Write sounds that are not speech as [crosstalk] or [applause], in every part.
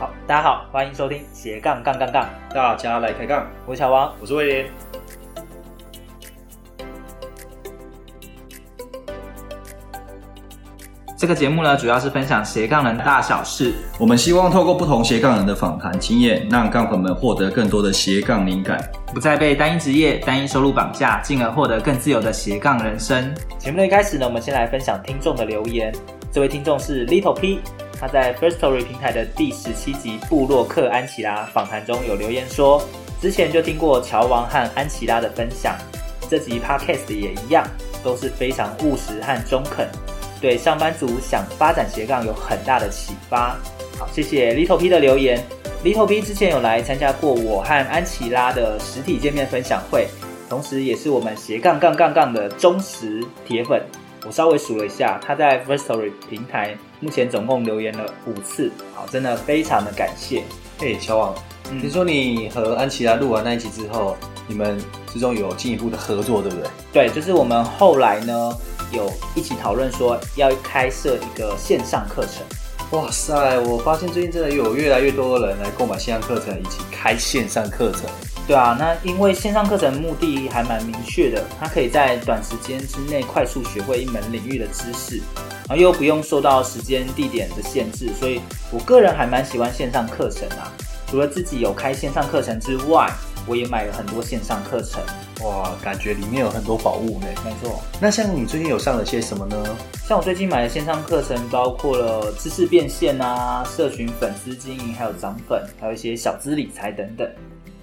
好，大家好，欢迎收听斜杠杠杠杠，大家来开杠。我是小王，我是威廉。这个节目呢，主要是分享斜杠人大小事。我们希望透过不同斜杠人的访谈经验，让杠粉们获得更多的斜杠灵感，不再被单一职业、单一收入绑架，进而获得更自由的斜杠人生。节目的一开始呢，我们先来分享听众的留言。这位听众是 Little P，他在 First Story 平台的第十七集部落客安琪拉访谈中有留言说，之前就听过乔王和安琪拉的分享，这集 Podcast 也一样，都是非常务实和中肯。对上班族想发展斜杠有很大的启发。好，谢谢 Little P 的留言。Little P 之前有来参加过我和安琪拉的实体见面分享会，同时也是我们斜杠杠杠杠的忠实铁粉。我稍微数了一下，他在 Firstory 平台目前总共留言了五次。好，真的非常的感谢。嘿，乔王，听、嗯、说你和安琪拉录完那一集之后，你们之中有进一步的合作，对不对？对，就是我们后来呢。有一起讨论说要开设一个线上课程。哇塞！我发现最近真的有越来越多的人来购买线上课程，以及开线上课程。对啊，那因为线上课程目的还蛮明确的，它可以在短时间之内快速学会一门领域的知识，然后又不用受到时间地点的限制，所以我个人还蛮喜欢线上课程啊。除了自己有开线上课程之外，我也买了很多线上课程。哇，感觉里面有很多宝物呢。没错，那像你最近有上了些什么呢？像我最近买的线上课程，包括了知识变现啊、社群粉丝经营，还有涨粉，还有一些小资理财等等。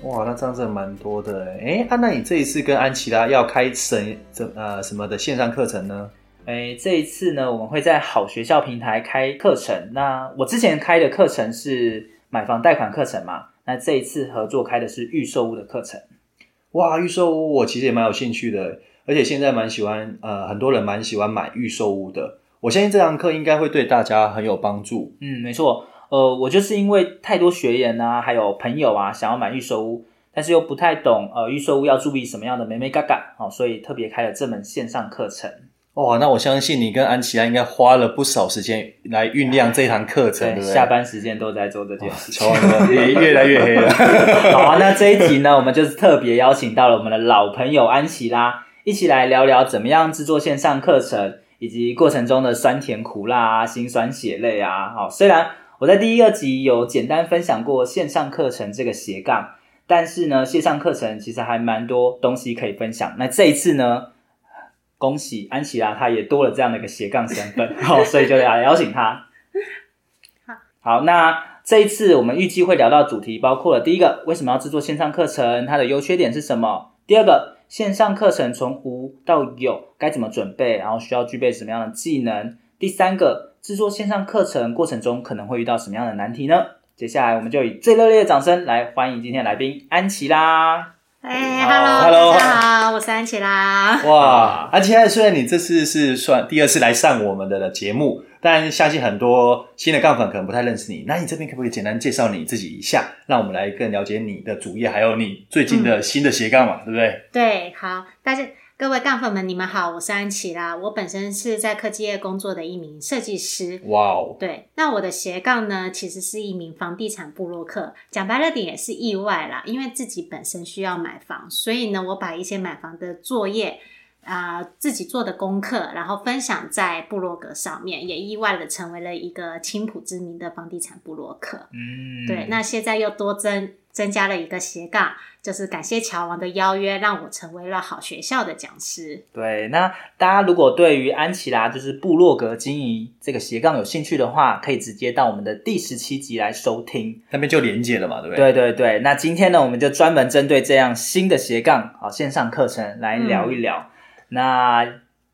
哇，那这样真的蛮多的哎。哎，啊，那你这一次跟安琪拉要开什怎呃什么的线上课程呢？哎，这一次呢，我们会在好学校平台开课程。那我之前开的课程是买房贷款课程嘛，那这一次合作开的是预售屋的课程。哇，预售屋我其实也蛮有兴趣的，而且现在蛮喜欢，呃，很多人蛮喜欢买预售屋的。我相信这堂课应该会对大家很有帮助。嗯，没错，呃，我就是因为太多学员啊，还有朋友啊，想要买预售屋，但是又不太懂，呃，预售屋要注意什么样的眉眉角角，好，所以特别开了这门线上课程。哇，那我相信你跟安琪拉应该花了不少时间来酝酿这堂课程，对，对？下班时间都在做这件事情，也越来越黑了。[laughs] 好啊，那这一集呢，我们就是特别邀请到了我们的老朋友安琪拉，一起来聊聊怎么样制作线上课程，以及过程中的酸甜苦辣啊、辛酸血泪啊。好，虽然我在第一二集有简单分享过线上课程这个斜杠，但是呢，线上课程其实还蛮多东西可以分享。那这一次呢？恭喜安琪拉，她也多了这样的一个斜杠身份，[laughs] 好，所以就来邀请她。好，好，那这一次我们预计会聊到主题，包括了第一个，为什么要制作线上课程，它的优缺点是什么？第二个，线上课程从无到有该怎么准备，然后需要具备什么样的技能？第三个，制作线上课程过程中可能会遇到什么样的难题呢？接下来我们就以最热烈的掌声来欢迎今天的来宾安琪拉。哎哈喽，Hello，大家好，我是安琪拉。哇，安琪拉，虽然你这次是算第二次来上我们的节目，但相信很多新的杠粉可能不太认识你。那你这边可不可以简单介绍你自己一下，让我们来更了解你的主业，还有你最近的新的斜杠嘛，嗯、对不对？对，好，大家。各位杠粉们，你们好，我是安琪拉。我本身是在科技业工作的一名设计师。哇哦，对，那我的斜杠呢，其实是一名房地产部落客。讲白了点也是意外啦，因为自己本身需要买房，所以呢，我把一些买房的作业啊、呃，自己做的功课，然后分享在部落格上面，也意外的成为了一个青浦知名的房地产部落客。嗯，对，那现在又多增。增加了一个斜杠，就是感谢乔王的邀约，让我成为了好学校的讲师。对，那大家如果对于安琪拉就是部落格经营这个斜杠有兴趣的话，可以直接到我们的第十七集来收听，那边就连接了嘛，对不对？对对对。那今天呢，我们就专门针对这样新的斜杠啊线上课程来聊一聊。嗯、那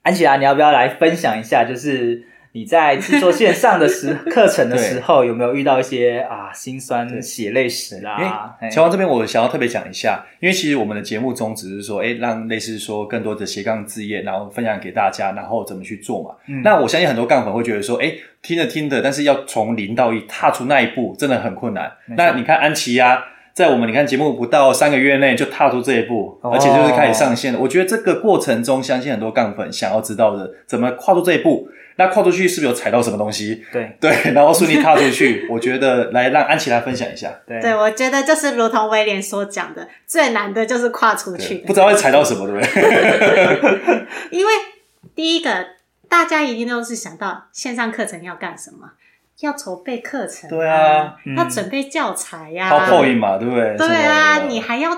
安琪拉，你要不要来分享一下？就是。你在制作线上的时课程的时候，[laughs] 有没有遇到一些啊心酸血泪史啦？乔王这边我想要特别讲一下，因为其实我们的节目宗旨是说，哎，让类似说更多的斜杠事业，然后分享给大家，然后怎么去做嘛。嗯、那我相信很多杠粉会觉得说，哎，听着听着，但是要从零到一踏出那一步，真的很困难。那你看安琪拉，在我们你看节目不到三个月内就踏出这一步，哦、而且就是开始上线了。我觉得这个过程中，相信很多杠粉想要知道的，怎么跨出这一步？那跨出去是不是有踩到什么东西？对对，然后顺利踏出去。[laughs] 我觉得来让安琪来分享一下。对，对我觉得就是如同威廉所讲的，最难的就是跨出去，不知道会踩到什么，对不对？[laughs] 因为第一个，大家一定都是想到线上课程要干什么。要筹备课程、啊，对啊，要准备教材呀、啊，抛扣嘛，对不对？对啊，你还要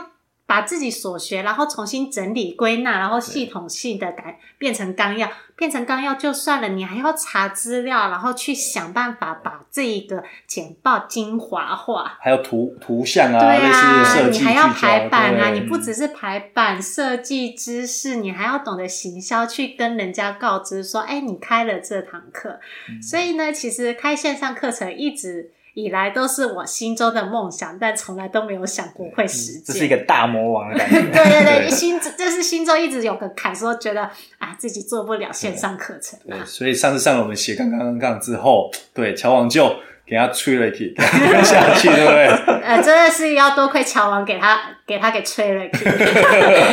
把自己所学，然后重新整理归纳，然后系统性的改变成纲要，变成纲要就算了，你还要查资料，然后去想办法把这一个简报精华化，还有图图像啊，对啊，类似设计你还要排版啊，你不只是排版设计知识，你还要懂得行销，去跟人家告知说，哎，你开了这堂课，嗯、所以呢，其实开线上课程一直。以来都是我心中的梦想，但从来都没有想过会实现。这是一个大魔王的感觉。[laughs] 对对对，心就是心中一直有个坎，说觉得啊自己做不了线上课程啊。对，所以上次上了我们斜杠杠杠之后，对乔王就给他吹了一气，[laughs] 跟下去，对不对？[laughs] 呃，真的是要多亏乔王给他给他给吹了一气，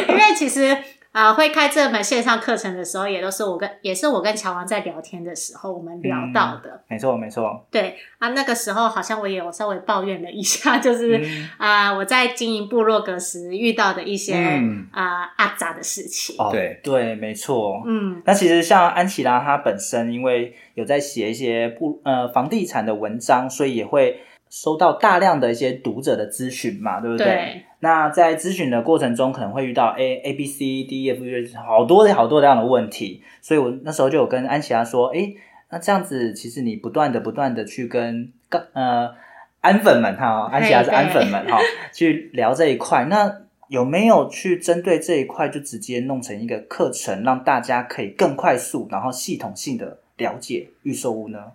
因为其实。啊、呃，会开这门线上课程的时候，也都是我跟也是我跟乔王在聊天的时候，我们聊到的。嗯、没错，没错。对啊，那个时候好像我也有稍微抱怨了一下，[laughs] 就是啊、嗯呃，我在经营部落格时遇到的一些啊、阿杂的事情。哦，对对，没错。嗯，那其实像安琪拉她本身，因为有在写一些不呃房地产的文章，所以也会收到大量的一些读者的咨询嘛，对不对？对那在咨询的过程中，可能会遇到 A A B C D E F G 好多好多这样的问题，所以我那时候就有跟安琪拉说，诶，那这样子其实你不断的不断的去跟呃安粉们哈，安琪拉是安粉们哈，[laughs] 去聊这一块，那有没有去针对这一块就直接弄成一个课程，让大家可以更快速然后系统性的了解预售屋呢？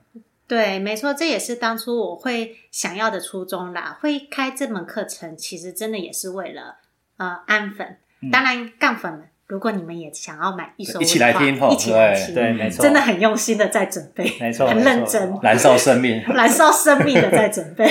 对，没错，这也是当初我会想要的初衷啦。会开这门课程，其实真的也是为了呃安粉，嗯、当然杠粉们，如果你们也想要买预售屋的话，一起来听哈，一起来听，对，没错，真的很用心的在准备，没错，很认真，燃烧生命，[laughs] 燃烧生命的在准备。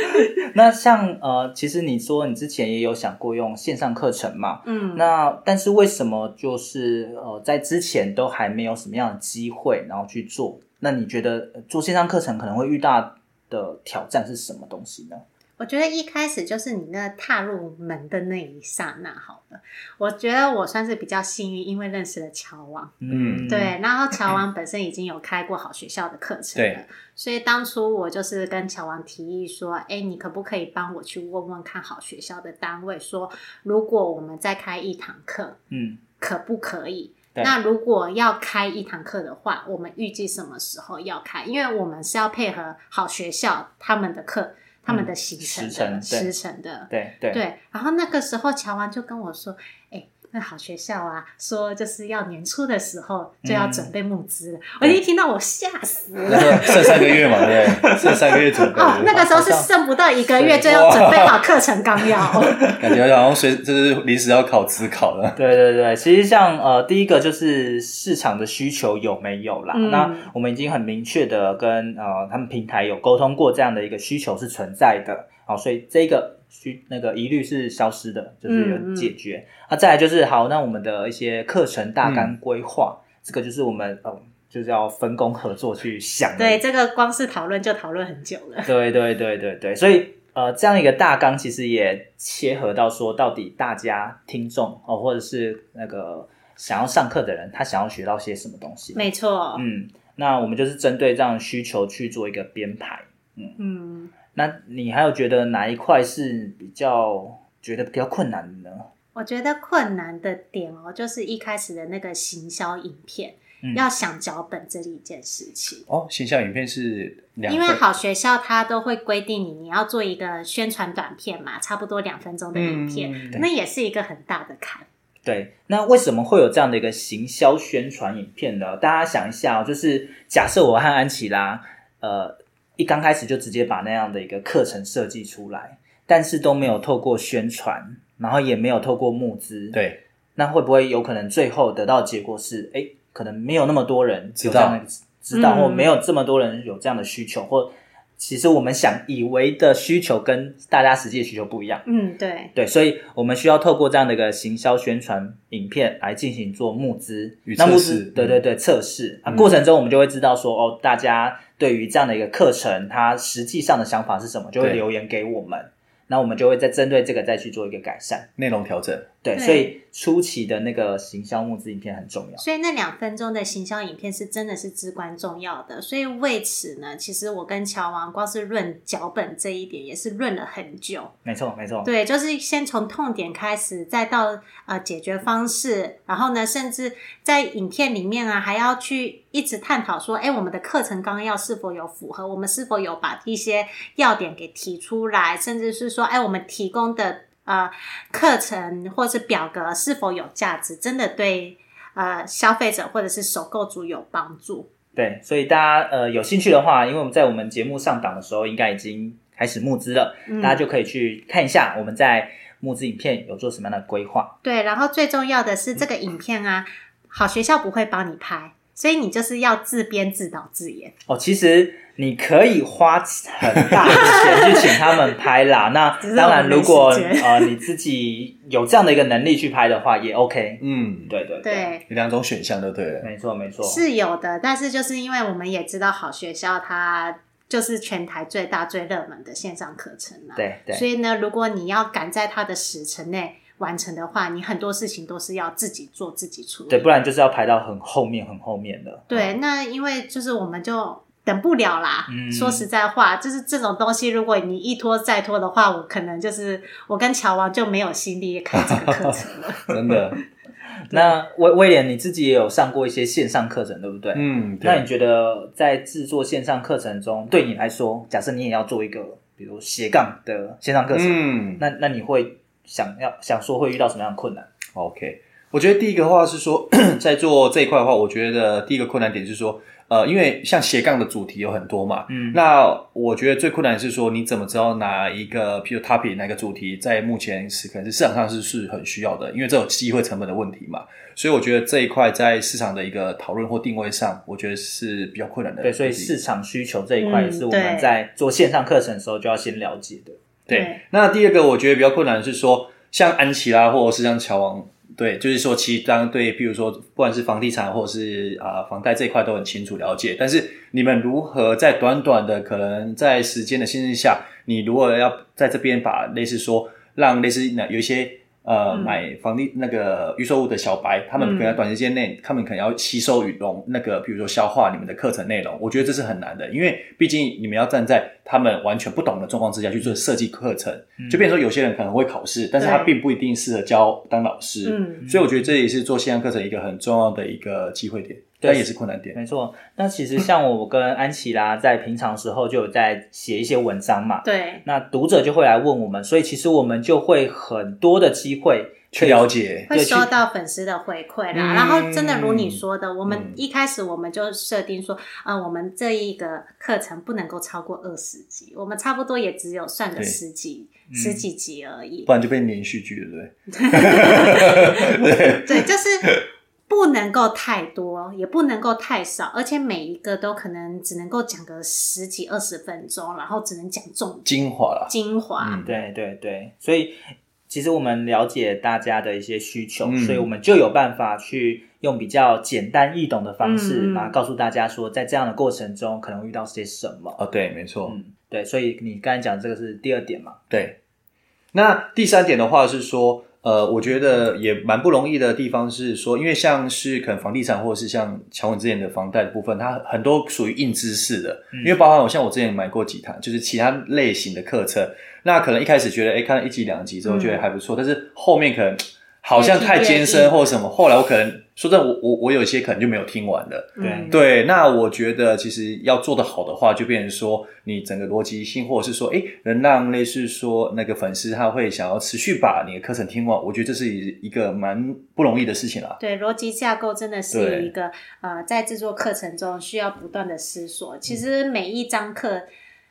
[laughs] 那像呃，其实你说你之前也有想过用线上课程嘛？嗯，那但是为什么就是呃，在之前都还没有什么样的机会，然后去做？那你觉得做线上课程可能会遇到的挑战是什么东西呢？我觉得一开始就是你那踏入门的那一刹那，好了。我觉得我算是比较幸运，因为认识了乔王。嗯，对。然后乔王本身已经有开过好学校的课程了，对。所以当初我就是跟乔王提议说：“哎，你可不可以帮我去问问看好学校的单位，说如果我们再开一堂课，嗯，可不可以？”那如果要开一堂课的话，我们预计什么时候要开？因为我们是要配合好学校他们的课、他们的行程的、嗯、时程、的。对对对。然后那个时候，乔安就跟我说：“哎。”那好学校啊，说就是要年初的时候就要准备募资我一听到我吓死了，[laughs] 剩三个月嘛，对不对？剩三个月准备。哦，那个时候是剩不到一个月就要准备好课程纲要。[laughs] 感觉好像随就是临时要考职考了。对对对，其实像呃，第一个就是市场的需求有没有啦？嗯、那我们已经很明确的跟呃他们平台有沟通过，这样的一个需求是存在的。好，所以这个。需那个疑虑是消失的，就是有解决。那、嗯嗯啊、再来就是好，那我们的一些课程大纲规划，嗯、这个就是我们呃，就是要分工合作去想。对，这个光是讨论就讨论很久了。对对对对对，所以呃，这样一个大纲其实也切合到说，到底大家听众哦，或者是那个想要上课的人，他想要学到些什么东西？没错。嗯，那我们就是针对这样的需求去做一个编排。嗯嗯。那你还有觉得哪一块是比较觉得比较困难的呢？我觉得困难的点哦，就是一开始的那个行销影片，嗯、要想脚本这一件事情。哦，行销影片是两，因为好学校它都会规定你，你要做一个宣传短片嘛，差不多两分钟的影片，嗯、那也是一个很大的坎。对，那为什么会有这样的一个行销宣传影片呢？大家想一下哦，就是假设我和安琪拉，呃。一刚开始就直接把那样的一个课程设计出来，但是都没有透过宣传，然后也没有透过募资，对，那会不会有可能最后得到结果是，哎，可能没有那么多人有这样的知道，知道，或没有这么多人有这样的需求，或其实我们想以为的需求跟大家实际的需求不一样。嗯，对，对，所以我们需要透过这样的一个行销宣传影片来进行做募资与。那募资，对对对，测试。啊，嗯。过程中我们就会知道说，哦，大家对于这样的一个课程，他实际上的想法是什么，就会留言给我们，那我们就会再针对这个再去做一个改善。内容调整，对，对所以初期的那个行销募资影片很重要。所以那两分钟的行销影片是真的是至关重要的。所以为此呢，其实我跟乔王光是论脚本这一点也是论了很久。没错，没错。对，就是先从痛点开始，再到呃解决方式，然后呢，甚至在影片里面啊，还要去一直探讨说，哎，我们的课程纲要是否有符合，我们是否有把一些要点给提出来，甚至是说，哎，我们提供的呃课程或是表格是否有价值，真的对呃消费者或者是首购族有帮助。对，所以大家呃有兴趣的话，因为我们在我们节目上档的时候，应该已经开始募资了，嗯大家就可以去看一下我们在募资影片有做什么样的规划。对，然后最重要的是这个影片啊，好学校不会帮你拍，所以你就是要自编自导自演。哦，其实你可以花很大的钱去请他们拍啦。那 [laughs] 当然，如果呃你自己有这样的一个能力去拍的话，也 OK。嗯，对对对，有两种选项就对了。没错没错。是有的，但是就是因为我们也知道好学校它就是全台最大最热门的线上课程嘛，对对所以呢，如果你要赶在它的时程内完成的话，你很多事情都是要自己做自己处理。对，不然就是要排到很后面很后面的。对，那因为就是我们就等不了啦。嗯说实在话，就是这种东西，如果你一拖再拖的话，我可能就是我跟乔王就没有心力开这个课程了。[laughs] 真的，那威威廉你自己也有上过一些线上课程，对不对？嗯，对，那你觉得在制作线上课程中，对你来说，假设你也要做一个，比如斜杠的线上课程，嗯那那你会想要想说会遇到什么样的困难？，OK。我觉得第一个话是说，[coughs] 在做这一块的话，我觉得第一个困难点是说，呃，因为像斜杠的主题有很多嘛，嗯那我觉得最困难的是说，你怎么知道哪一个，譬如 topic 哪个主题，在目前是可能是市场上是是很需要的，因为这有机会成本的问题嘛，所以我觉得这一块在市场的一个讨论或定位上，我觉得是比较困难的。对，所以市场需求这一块嗯也是我们在做线上课程的时候就要先了解的。对，对那第二个我觉得比较困难的是说，像安琪拉或者是像乔王，对，就是说其实当对，比如说不管是房地产或者是啊、房贷这一块都很清楚了解，但是你们如何在短短的可能在时间的限制下，你如果要在这边把类似说让类似那有一些。呃，嗯买房地那个预售屋的小白，他们可能在短时间内，他们可能要吸收与融那个，比如说消化你们的课程内容。我觉得这是很难的，因为毕竟你们要站在他们完全不懂的状况之下去做设计课程，就变成说有些人可能会考试，但是他并不一定适合教当老师。嗯所以我觉得这也是做线上课程一个很重要的一个机会点，但也是困难点。没错，那其实像我跟安琪拉在平常时候就有在写一些文章嘛，对，那读者就会来问我们，所以其实我们就会很多的机会去了解，会收到粉丝的回馈啦。嗯然后真的如你说的，我们嗯一开始我们就设定说，啊、我们这一个课程不能够超过二十集，我们差不多也只有算个十几嗯十几集而已不。然就变连续剧了，对不对？[laughs] 对，对，就是不能够太多，也不能够太少，而且每一个都可能只能够讲个十几二十分钟，然后只能讲重点精华了。精华。嗯对对对，所以其实我们了解大家的一些需求，嗯所以我们就有办法去用比较简单易懂的方式，嗯嗯然后告诉大家说，在这样的过程中可能会遇到些什么。哦，对，没错。嗯，对，所以你刚才讲这个是第二点嘛？对，那第三点的话是说，呃，我觉得也蛮不容易的地方是说，因为像是可能房地产或者是像乔文之前的房贷的部分，它很多属于硬知识的，嗯。因为包含我像我之前买过几堂，就是其他类型的课程，那可能一开始觉得，哎，看了一集两集之后觉得还不错，但是后面可能好像太艰深或者什么，后来我可能说真的，我我我有一些可能就没有听完了。对嗯对，那我觉得其实要做得好的话，就变成说你整个逻辑性，或者是说，诶，能让类似说那个粉丝他会想要持续把你的课程听完，我觉得这是一个蛮不容易的事情啦。对，逻辑架构真的是一个呃，在制作课程中需要不断的思索。其实每一章课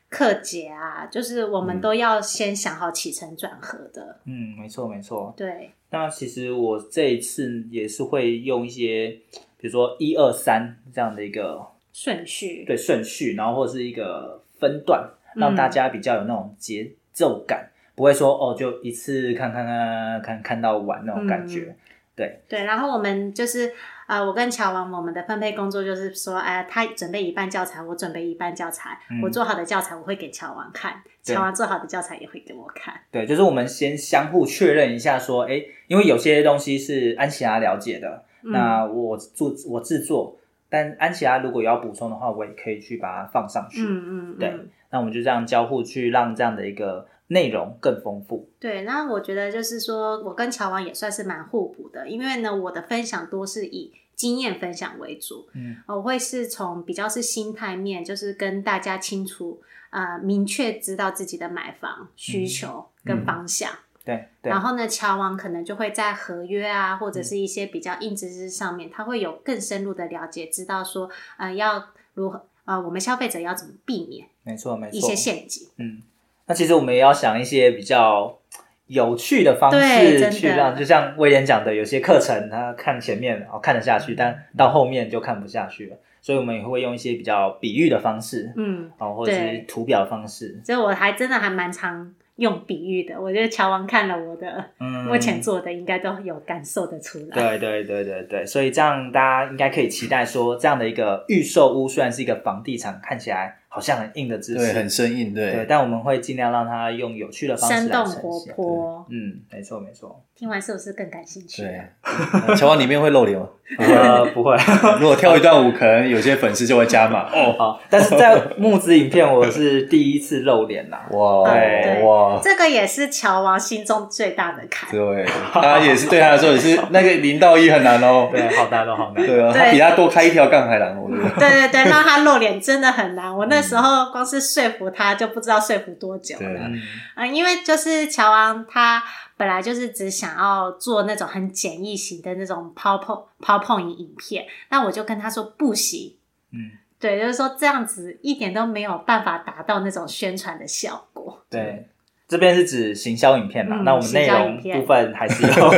课节啊，就是我们都要先想好起承转合的。嗯，没错没错。对，那其实我这一次也是会用一些，比如说一二三这样的一个顺序。对顺序，然后或者是一个分段，让大家比较有那种节奏感，嗯、不会说哦就一次看看看看看到完那种感觉。嗯、对对，然后我们就是。啊、呃，我跟乔王，我们的分配工作就是说，哎、呃，他准备一半教材，我准备一半教材。嗯、我做好的教材我会给乔王看，乔王做好的教材也会给我看。对，就是我们先相互确认一下，说，哎，因为有些东西是安琪拉了解的，嗯、那我做我制作，但安琪拉如果要补充的话，我也可以去把它放上去。嗯嗯，嗯对，那我们就这样交互去让这样的一个。内容更丰富，对。那我觉得就是说，我跟乔王也算是蛮互补的，因为呢，我的分享多是以经验分享为主，嗯，我会是从比较是心态面，就是跟大家清楚啊、呃，明确知道自己的买房需求跟方向，嗯嗯、对。对然后呢，乔王可能就会在合约啊，或者是一些比较硬知识上面，嗯、他会有更深入的了解，知道说，呃，要如何，呃，我们消费者要怎么避免，没错，没错，一些陷阱，嗯。那其实我们也要想一些比较有趣的方式去让，就像威廉讲的，有些课程他看前面哦看得下去，但到后面就看不下去了，所以我们也会用一些比较比喻的方式，嗯，哦或者是图表的方式。所以我还真的还蛮常用比喻的，我觉得乔王看了我的目前做的，应该都有感受得出来。对对对对对，所以这样大家应该可以期待说，这样的一个预售屋虽然是一个房地产，看起来。好像很硬的知识，对，很生硬，对，对，但我们会尽量让他用有趣的方式来，生动活泼。嗯，没错，没错。听完是不是更感兴趣？对，乔王里面会露脸吗？呃，不会。如果跳一段舞，可能有些粉丝就会加码 [laughs] 哦。好，但是在木子影片，我是第一次露脸呐。哇，对哇，这个也是乔王心中最大的坎。对，他也是对他来说也是 [laughs] 那个零到一很难哦。对，好难哦，好难。对啊，他比他多开一条杠还难，我觉得。对对对，让他露脸真的很难。我那。时候光是说服他就不知道说服多久了，嗯、呃，因为就是乔王他本来就是只想要做那种很简易型的那种 PowerPoint PowerPoint 影片，那我就跟他说不行，嗯，对，就是说这样子一点都没有办法达到那种宣传的效果，对。这边是指行销影片嘛？嗯、那我们内容部分还是要。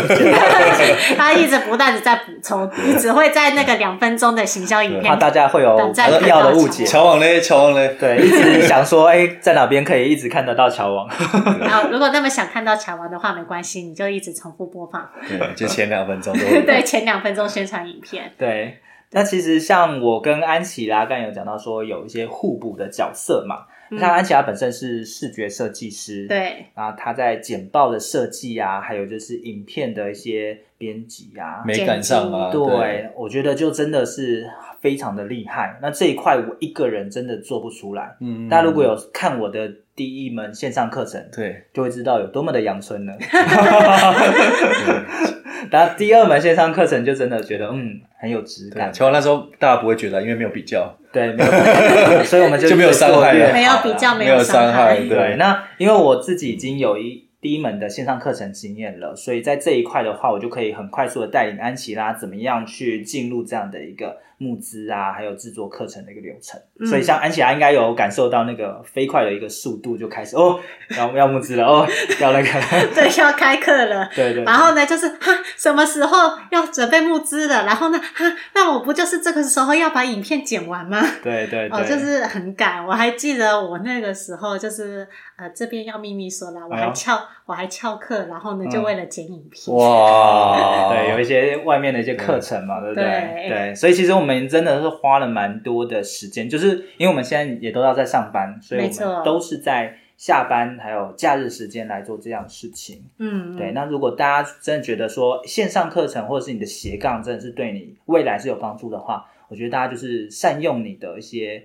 [laughs] 他一直不断的在补充，你只会在那个两分钟的行销影片，怕大家会有必要的误解。乔王嘞，乔王嘞，对，一直想说，哎、欸，在哪边可以一直看得到乔王？[laughs] 然后如果那么想看到乔王的话，没关系，你就一直重复播放。对，就前两分钟。[laughs] 对，前两分钟宣传影片。对，那其实像我跟安琪拉刚才有讲到说，有一些互补的角色嘛。像安琪拉本身是视觉设计师，对，然后他在简报的设计啊，还有就是影片的一些编辑啊，美感上啊，对，对。我觉得就真的是非常的厉害。那这一块我一个人真的做不出来。嗯，大家如果有看我的第一门线上课程，对，就会知道有多么的阳春了。[laughs] [laughs] 然后第二门线上课程就真的觉得嗯很有质感。乔王那时候大家不会觉得，因为没有比较。对，没有，[laughs] 所以我们就就没有伤害，没有比较，没有伤害。对，那因为我自己已经有一第一门的线上课程经验了，所以在这一块的话，我就可以很快速的带领安琪拉怎么样去进入这样的一个。募资啊，还有制作课程的一个流程，嗯、所以像安琪拉应该有感受到那个飞快的一个速度，就开始哦，要要募资了哦，要那个 [laughs] 对，要开课了，对，对对，然后呢，就是哈，什么时候要准备募资了？然后呢，哈，那我不就是这个时候要把影片剪完吗？[laughs] 对对对，哦，就是很赶。我还记得我那个时候就是呃，这边要秘密说了，我还翘、哎、我还翘课，然后呢，就为了剪影片。哇，[laughs] 对，有一些外面的一些课程嘛，对不对？对，对，所以其实我们。我们真的是花了蛮多的时间，就是因为我们现在也都要在上班，所以我们都是在下班还有假日时间来做这样的事情。嗯，对。那如果大家真的觉得说线上课程或者是你的斜杠真的是对你未来是有帮助的话，我觉得大家就是善用你的一些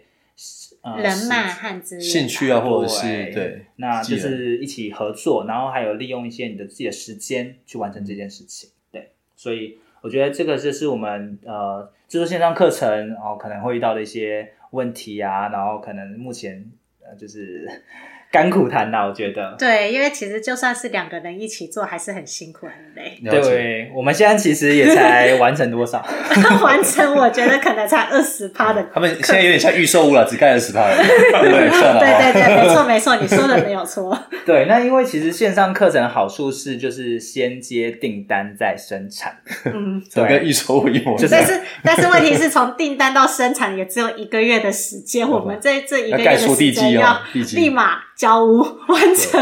呃人脉和资兴趣啊，或者是对，对，那就是一起合作，然后还有利用一些你的自己的时间去完成这件事情。对，所以我觉得这个就是我们呃。就是线上课程，然后可能会遇到的一些问题啊，然后可能目前呃就是甘苦谈呐，我觉得。对，因为其实就算是两个人一起做，还是很辛苦很累。对，我们现在其实也才完成多少？[laughs] 完成我觉得可能才二十趴的。他们现在有点像预售屋了，只盖二十趴 [laughs] 了。对对对对，没错没错，你说的没有错。[laughs] 对，那因为其实线上课程的好处是，就是先接订单再生产。嗯，对，跟预售屋一模一样。但是但是问题是从订单到生产也只有一个月的时间，我们在这一个月的时间要立马。交屋完成，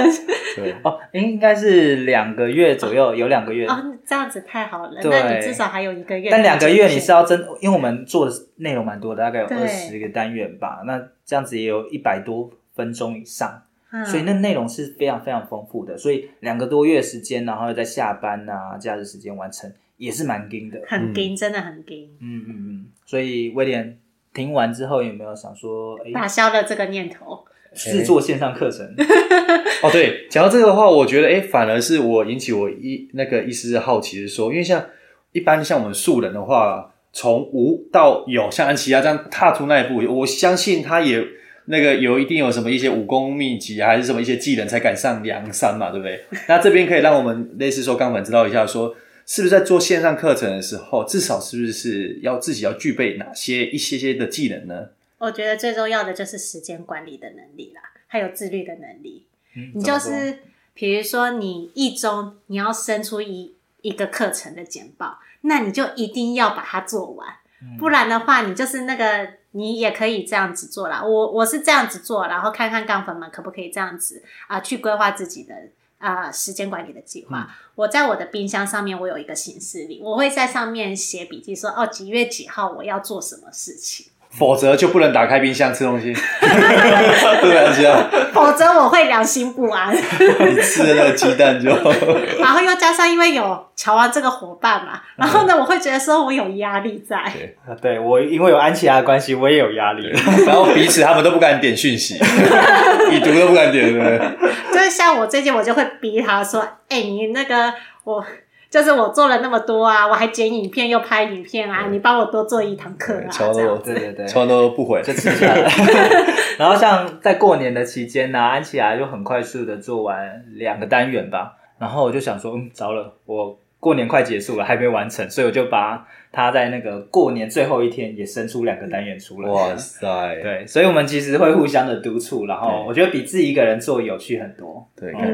对哦，应该是两个月左右，有两个月哦，这样子太好了。那你至少还有一个月。但两个月你是要真，因为我们做的内容蛮多的，大概有二十个单元吧。那这样子也有一百多分钟以上，所以那内容是非常非常丰富的。所以两个多月时间，然后又在下班啊、假日时间完成，也是蛮紧的，很紧，真的很紧。嗯嗯嗯。所以威廉听完之后有没有想说，打消了这个念头？制作线上课程 [laughs] 哦，对，讲到这个的话，我觉得哎，反而是我引起我一那个一丝好奇的说，因为像一般像我们素人的话，从无到有，像安琪拉这样踏出那一步，我相信他也那个有一定有什么一些武功秘籍，还是什么一些技能才敢上梁山嘛，对不对？那这边可以让我们类似说钢粉知道一下说，是不是在做线上课程的时候，至少是不是要自己要具备哪些一些些的技能呢？我觉得最重要的就是时间管理的能力啦，还有自律的能力。嗯，你就是比如说，你一周你要生出一一个课程的简报，那你就一定要把它做完，嗯，不然的话，你就是那个你也可以这样子做啦。我我是这样子做，然后看看杠粉们可不可以这样子啊，去规划自己的啊时间管理的计划。嗯，我在我的冰箱上面，我有一个行事历，我会在上面写笔记说，说哦几月几号我要做什么事情。否则就不能打开冰箱吃东西，对啊，这样。否则我会良心不安。[laughs] 你吃了那个鸡蛋就，[laughs] 然后又加上因为有乔安这个伙伴嘛，然后呢，我会觉得说我有压力在。对，对我因为有安琪拉的关系，我也有压力。然后彼此他们都不敢点讯息，[laughs] 已读都不敢点，对不对？就是像我最近，我就会逼他说：“哎、欸，你那个我。”就是我做了那么多啊，我还剪影片又拍影片啊，你帮我多做一堂课啊，乔都对对对，乔都不回，就吃下来。然后像在过年的期间呢、啊，安琪拉就很快速的做完两个单元吧，然后我就想说，嗯，糟了，我过年快结束了，还没完成，所以我就把。他在那个过年最后一天也生出两个单元出来。哇塞！对，所以我们其实会互相的督促，然后我觉得比自己一个人做有趣很多。对，哎、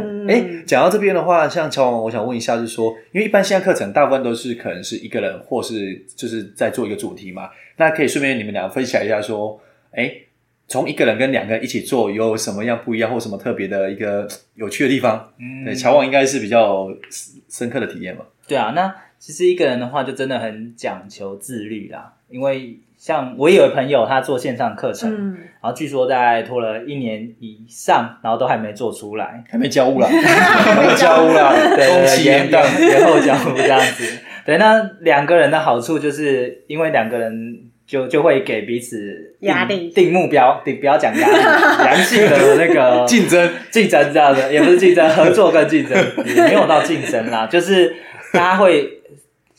嗯，讲到这边的话，像乔王，我想问一下，就是说，因为一般现在课程大部分都是可能是一个人，或是就是在做一个主题嘛，那可以顺便你们两个分享一下，说，哎，从一个人跟两个人一起做有什么样不一样，或什么特别的一个有趣的地方？嗯，对，乔王应该是比较深刻的体验嘛。对啊，那。其实一个人的话，就真的很讲求自律啦。因为像我也有朋友，他做线上课程，嗯，然后据说在拖了一年以上，然后都还没做出来，还没交屋啦，还没交屋啦，[laughs] 对，延到延后交屋这样子。对，那两个人的好处就是因为两个人就就会给彼此压力，定目标，定不要讲压力，良性的那个 [laughs] 竞争，竞争这样的，也不是竞争，合作跟竞争也没有到竞争啦，就是大家会。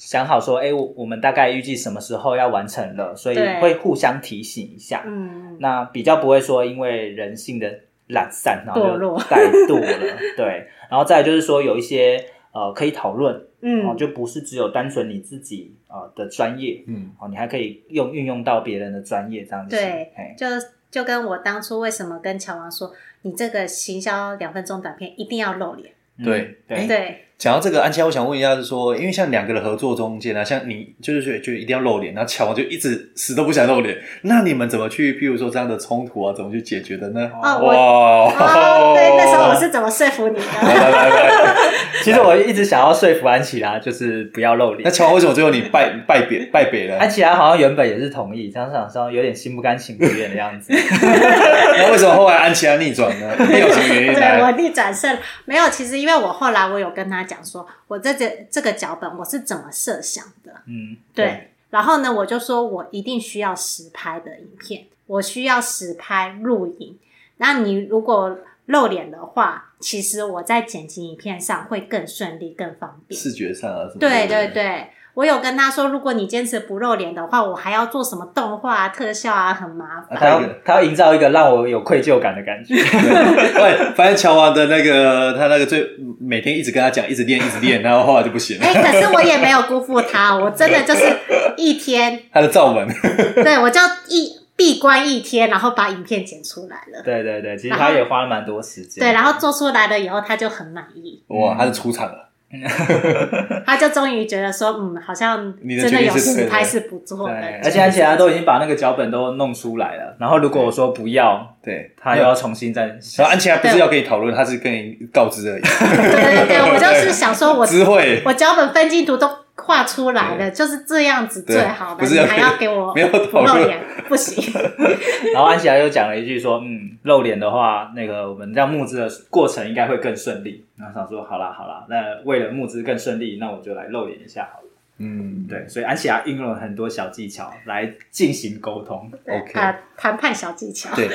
想好说，哎、欸，我我们大概预计什么时候要完成了，所以会互相提醒一下。嗯，那比较不会说因为人性的懒散，然后就怠惰了。对，然后再来就是说有一些呃可以讨论，嗯，就不是只有单纯你自己呃的专业，嗯，哦，你还可以用运用到别人的专业这样子。对，就就跟我当初为什么跟乔王说，你这个行销两分钟短片一定要露脸。对对。讲到这个，安琪拉，我想问一下，是说，因为像两个人合作中间啊，像你就是说，就一定要露脸，然后乔王就一直死都不想露脸，那你们怎么去，譬如说这样的冲突啊，怎么去解决的呢？哦，哇，哦、[laughs] 对，那时候我是怎么说服你的？来来来，其实我一直想要说服安琪拉，就是不要露脸。那乔王为什么最后你败败北败北了？安琪拉好像原本也是同意，想想说有点心不甘情不愿的样子。[laughs] 那为什么后来安琪拉逆转呢？有什么原因？对，我逆转胜，没有，其实因为我后来我有跟他讲说，我在。这这个脚本我是怎么设想的？嗯，对，对。然后呢，我就说我一定需要实拍的影片，我需要实拍录影。那你如果露脸的话，其实我在剪辑影片上会更顺利、更方便。视觉上啊，什么？对对对，我有跟他说，如果你坚持不露脸的话，我还要做什么动画啊、特效啊，很麻烦。他要他要营造一个让我有愧疚感的感觉。[laughs] 对，反正乔王的那个他那个最每天一直跟他讲，一直练，一直练，然后后来就不行了。哎、欸，可是我也没有辜负他，我真的就是一天 [laughs] 他的罩门，[laughs] 对我就一。闭关一天，然后把影片剪出来了。对对对，其实他也花了蛮多时间。对，然后做出来了以后，他就很满意。哇，他是出场了，[laughs] 他就终于觉得说，嗯，好像真的有实拍是不错的。而且而且他都已经把那个脚本都弄出来了。然后如果我说不要，[laughs] 对他又要重新再。然后安琪拉不是要跟你讨论，他是跟你告知而已。对对对，我就是想说，我 [laughs] 知会，我脚本分镜图都。画出来的就是这样子最好的，你还要给我 [laughs] 没有露脸不行。[laughs] 然后安琪拉又讲了一句说：“嗯，露脸的话，那个我们这样募资的过程应该会更顺利。”然后想说：“好啦好啦，那为了募资更顺利，那我就来露脸一下好了。”嗯，对，所以安琪拉运用了很多小技巧来进行沟通。OK，谈判小技巧。对，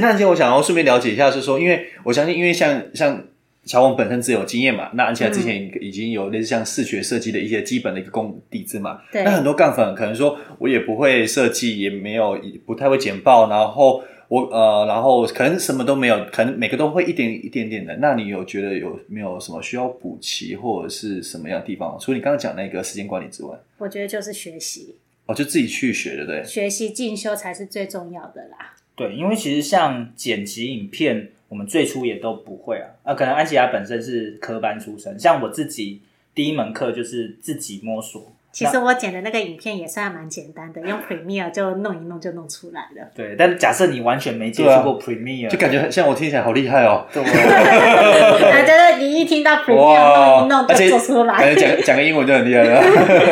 那今天我想要顺便了解一下，是说，因为我相信，因为像像。乔王本身自有经验嘛，那安琪拉之前已经有类似像视觉设计的一些基本的一个功底子嘛。对。那很多杠粉可能说，我也不会设计，也没有不太会剪报，然后我呃，然后可能什么都没有，可能每个都会一点一点点的。那你有觉得有没有什么需要补齐或者是什么样的地方？除了你刚刚讲那个时间管理之外，我觉得就是学习。哦，就自己去学，对不对？学习进修才是最重要的啦。对，因为其实像剪辑影片。我们最初也都不会啊，啊，可能安琪拉本身是科班出身，像我自己第一门课就是自己摸索。其实我剪的那个影片也算蛮简单的，用 Premiere 就弄一弄就弄出来了。对，但假设你完全没接触过 Premiere，就感觉像我听起来好厉害哦。[laughs] 对，啊，就是你一听到 Premiere 弄一弄就做出来，感觉讲讲个英文就很厉害了。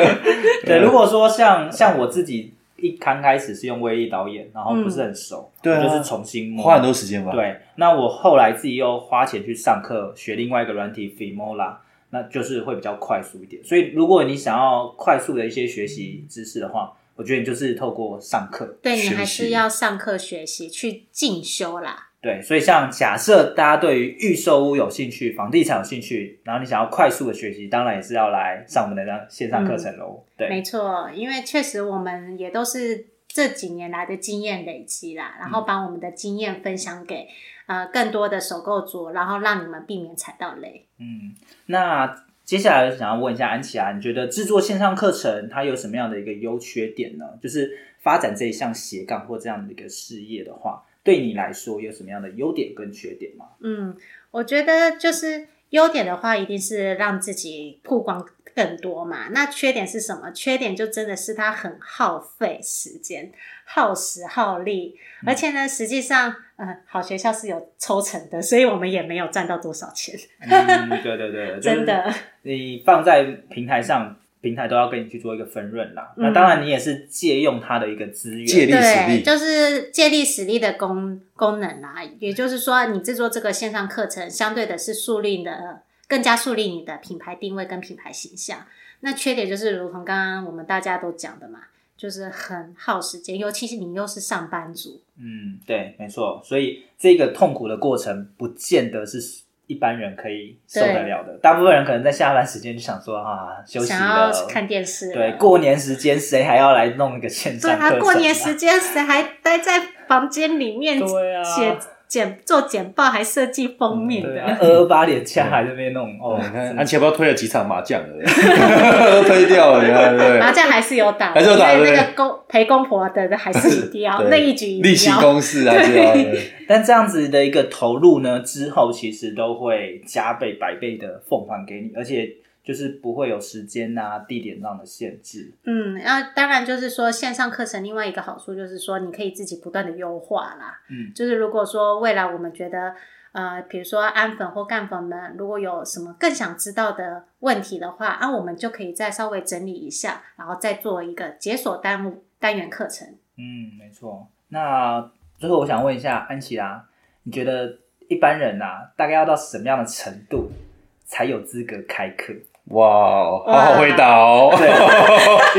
[laughs] 对，如果说像像我自己。一刚开始是用威力导演，然后不是很熟，嗯、对、啊，就是重新，花很多时间吧。对，那我后来自己又花钱去上课学另外一个软体 Filmora，那就是会比较快速一点。所以如果你想要快速的一些学习知识的话，我觉得你就是透过上课，对，你还是要上课学习去进修啦。对，所以像假设大家对于预售屋有兴趣，房地产有兴趣，然后你想要快速的学习，当然也是要来上我们的线上课程喽。嗯、对，没错，因为确实我们也都是这几年来的经验累积啦，然后把我们的经验分享给、嗯、呃更多的首购族，然后让你们避免踩到雷。嗯，那接下来想要问一下安琪啊，你觉得制作线上课程它有什么样的一个优缺点呢？就是发展这一项斜杠或这样的一个事业的话。对你来说有什么样的优点跟缺点吗？嗯，我觉得就是优点的话，一定是让自己曝光更多嘛。那缺点是什么？缺点就真的是它很耗费时间、耗时耗力，而且呢，实际上，嗯、呃，好学校是有抽成的，所以我们也没有赚到多少钱。嗯，对对对，[laughs] 真的，你放在平台上。平台都要跟你去做一个分润啦，嗯、那当然你也是借用它的一个资源，借力使力，就是借力使力的功功能啦。也就是说，你制作这个线上课程，相对的是树立的更加树立你的品牌定位跟品牌形象。那缺点就是，如同刚刚我们大家都讲的嘛，就是很耗时间，尤其是你又是上班族。嗯，对，没错。所以这个痛苦的过程，不见得是。一般人可以受得了的，大部分人可能在下班时间就想说啊，休息了，想要看电视。对，过年时间谁还要来弄一个线上课过年时间谁还待在房间里面写？剪做剪报还设计封面的，二二八连枪还在那边弄哦。你看安琪不知道推了几场麻将了，[laughs] [laughs] 都推掉了，你看对。麻将还是有打，还是有打。那个公陪公婆的还是一要，那一局例行公事还是要。[laughs] 但这样子的一个投入呢，之后其实都会加倍百倍的奉还给你，而且。就是不会有时间啊、地点上的限制。嗯，那当然就是说线上课程另外一个好处就是说你可以自己不断的优化啦。嗯，就是如果说未来我们觉得呃，比如说安粉或干粉们如果有什么更想知道的问题的话，那、啊、我们就可以再稍微整理一下，然后再做一个解锁单单元课程。嗯，没错。那最后我想问一下安琪拉，你觉得一般人啊，大概要到什么样的程度才有资格开课？哇，好好回答哦！对，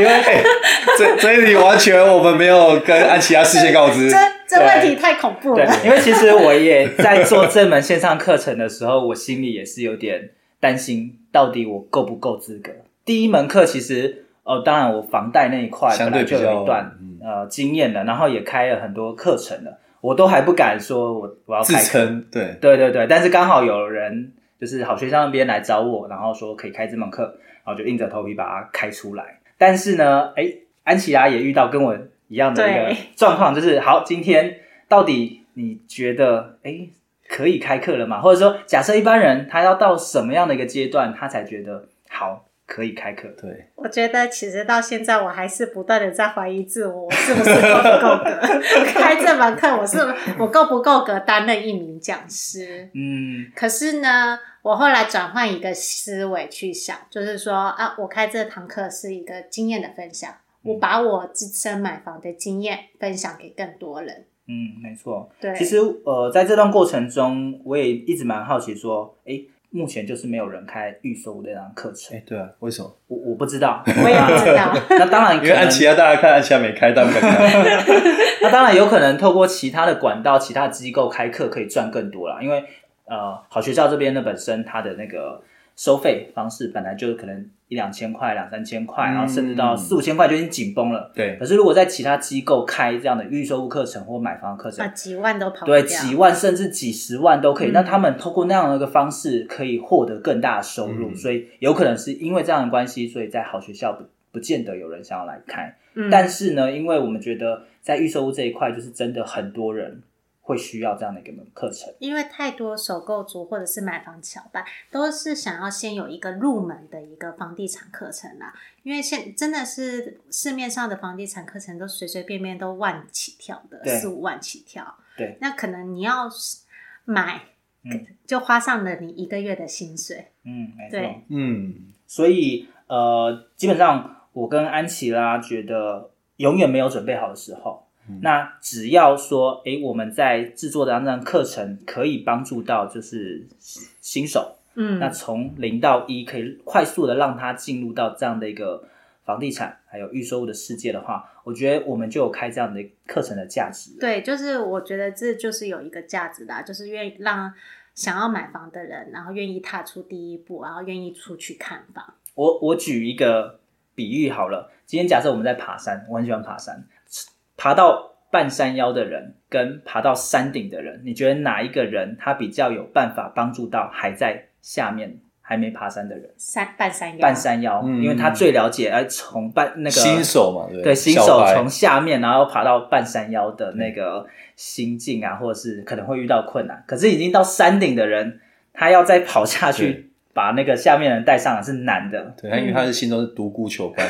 因为 [laughs] 这这一题完全我们没有跟安琪拉事先告知。这这问题太恐怖了。对，因为其实我也在做这门线上课程的时候，我心里也是有点担心，到底我够不够资格？第一门课其实，哦，当然我房贷那一块相对就有一段呃经验了，然后也开了很多课程了，我都还不敢说我我要开课自称，对对对对，但是刚好有人就是好学校那边来找我，然后说可以开这门课，然后就硬着头皮把它开出来。但是呢，哎，安琪拉也遇到跟我一样的一个状况，就是好，今天到底你觉得哎可以开课了吗？或者说，假设一般人他要到什么样的一个阶段，他才觉得好可以开课？对，我觉得其实到现在我还是不断的在怀疑自我，我是不是够不够格 [laughs] 开这门课？我是我够不够格担任一名讲师？嗯，可是呢。我后来转换一个思维去想，就是说啊，我开这堂课是一个经验的分享，我把我自身买房的经验分享给更多人。嗯，没错。对，其实呃，在这段过程中，我也一直蛮好奇，说，哎，目前就是没有人开预售屋这堂课程。哎，对啊，为什么？我我不知道，我也不知道。那当然，因为安琪拉大家看安琪拉没开，但没开。[laughs] 那当然有可能透过其他的管道、其他机构开课，可以赚更多啦，因为。呃，好学校这边呢，本身它的那个收费方式本来就可能一两千块、两三千块，嗯、然后甚至到四五千块就已经紧绷了。对。可是如果在其他机构开这样的预售屋课程或买房课程，啊，几万都跑。对，几万甚至几十万都可以。嗯、那他们透过那样的一个方式，可以获得更大的收入，嗯、所以有可能是因为这样的关系，所以在好学校不不见得有人想要来开。嗯。但是呢，因为我们觉得在预售屋这一块，就是真的很多人。会需要这样的一个课程，因为太多首购族或者是买房小白都是想要先有一个入门的一个房地产课程啦。因为现真的是市面上的房地产课程都随随便便都万起跳的，四五万起跳。对，那可能你要买，嗯、就花上了你一个月的薪水。嗯，没错。对，嗯，所以呃，基本上我跟安琪拉觉得永远没有准备好的时候。那只要说，诶，我们在制作的这样课程可以帮助到就是新手，嗯，那从零到一可以快速的让他进入到这样的一个房地产还有预售物的世界的话，我觉得我们就有开这样的课程的价值。对，就是我觉得这就是有一个价值的，就是愿意让想要买房的人，然后愿意踏出第一步，然后愿意出去看房。我我举一个比喻好了，今天假设我们在爬山，我很喜欢爬山。爬到半山腰的人跟爬到山顶的人，你觉得哪一个人他比较有办法帮助到还在下面还没爬山的人？山半山腰，半山腰，嗯、因为他最了解，而从半那个新手嘛，对，对新手从下面然后爬到半山腰的那个心境啊，或者是可能会遇到困难。可是已经到山顶的人，他要再跑下去。把那个下面人带上来是男的，对，因为他是心中是独孤求败。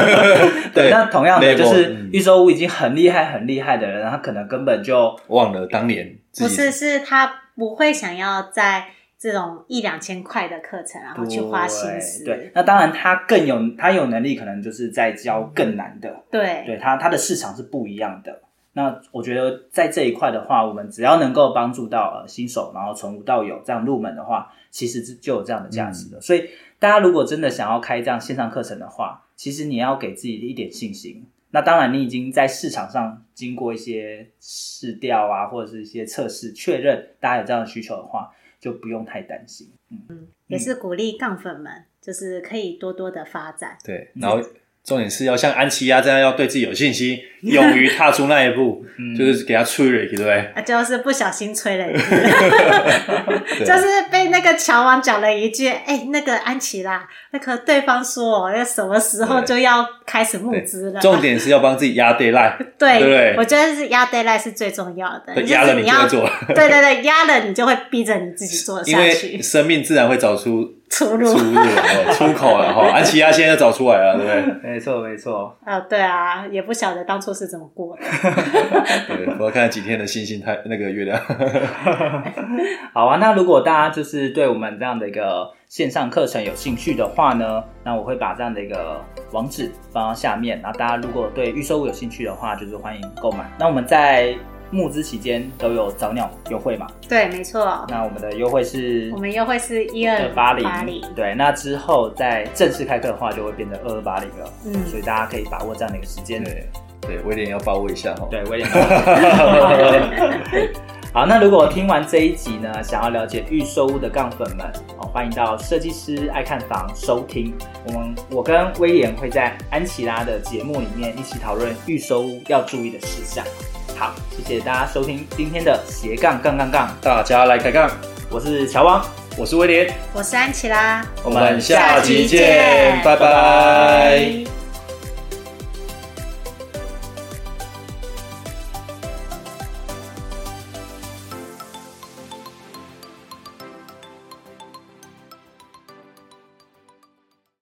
[laughs] 对，那同样的就是预售屋已经很厉害、很厉害的人，他可能根本就忘了当年。不是，是他不会想要在这种一两千块的课程，然后去花心思。对，那当然他更有，他有能力，可能就是在教更难的。对，对他他的市场是不一样的。那我觉得在这一块的话，我们只要能够帮助到呃新手，然后从无到有这样入门的话，其实就有这样的价值的。嗯、所以大家如果真的想要开这样线上课程的话，其实你要给自己一点信心。那当然，你已经在市场上经过一些试调啊，或者是一些测试，确认大家有这样的需求的话，就不用太担心。嗯嗯，也是鼓励杠粉们，就是可以多多的发展。对，然后。重点是要像安琪拉这样，要对自己有信心，[laughs] 勇于踏出那一步，嗯、就是给他吹了对不对？啊，就是不小心吹了一句，就是被那个乔王讲了一句：“哎、欸，那个安琪拉，那个对方说，要什么时候就要开始募资了？”重点是要帮自己压 deadline，[laughs] 对，对？我觉得是压 deadline 是最重要的，压了你就会做，对对对，压了你就会逼着你自己做下去，[laughs] 因为生命自然会找出。出路，出路，出口了哈！[laughs] 安琪拉现在找出来了，对不对？没错，没错。啊，对啊，也不晓得当初是怎么过的。[laughs] 对，我要看几天的星星太那个月亮。[laughs] 好啊，那如果大家就是对我们这样的一个线上课程有兴趣的话呢，那我会把这样的一个网址放到下面。然后大家如果对预售物有兴趣的话，就是欢迎购买。那我们在。募资期间都有早鸟优惠嘛？对，没错。那我们的优惠是？我们优惠是一二八零。对，那之后在正式开课的话，就会变成二二八零了。嗯，所以大家可以把握这样的一个时间。对，对，威廉要把握一下哈。对，威廉。[laughs] 好，那如果听完这一集呢，想要了解预售屋的杠粉们哦，欢迎到设计师爱看房收听。我们我跟威廉会在安琪拉的节目里面一起讨论预售屋要注意的事项。好，谢谢大家收听今天的斜杠杠杠杠，大家来开杠。我是乔王，我是威廉，我是安琪拉，我们下期见，拜拜。拜拜。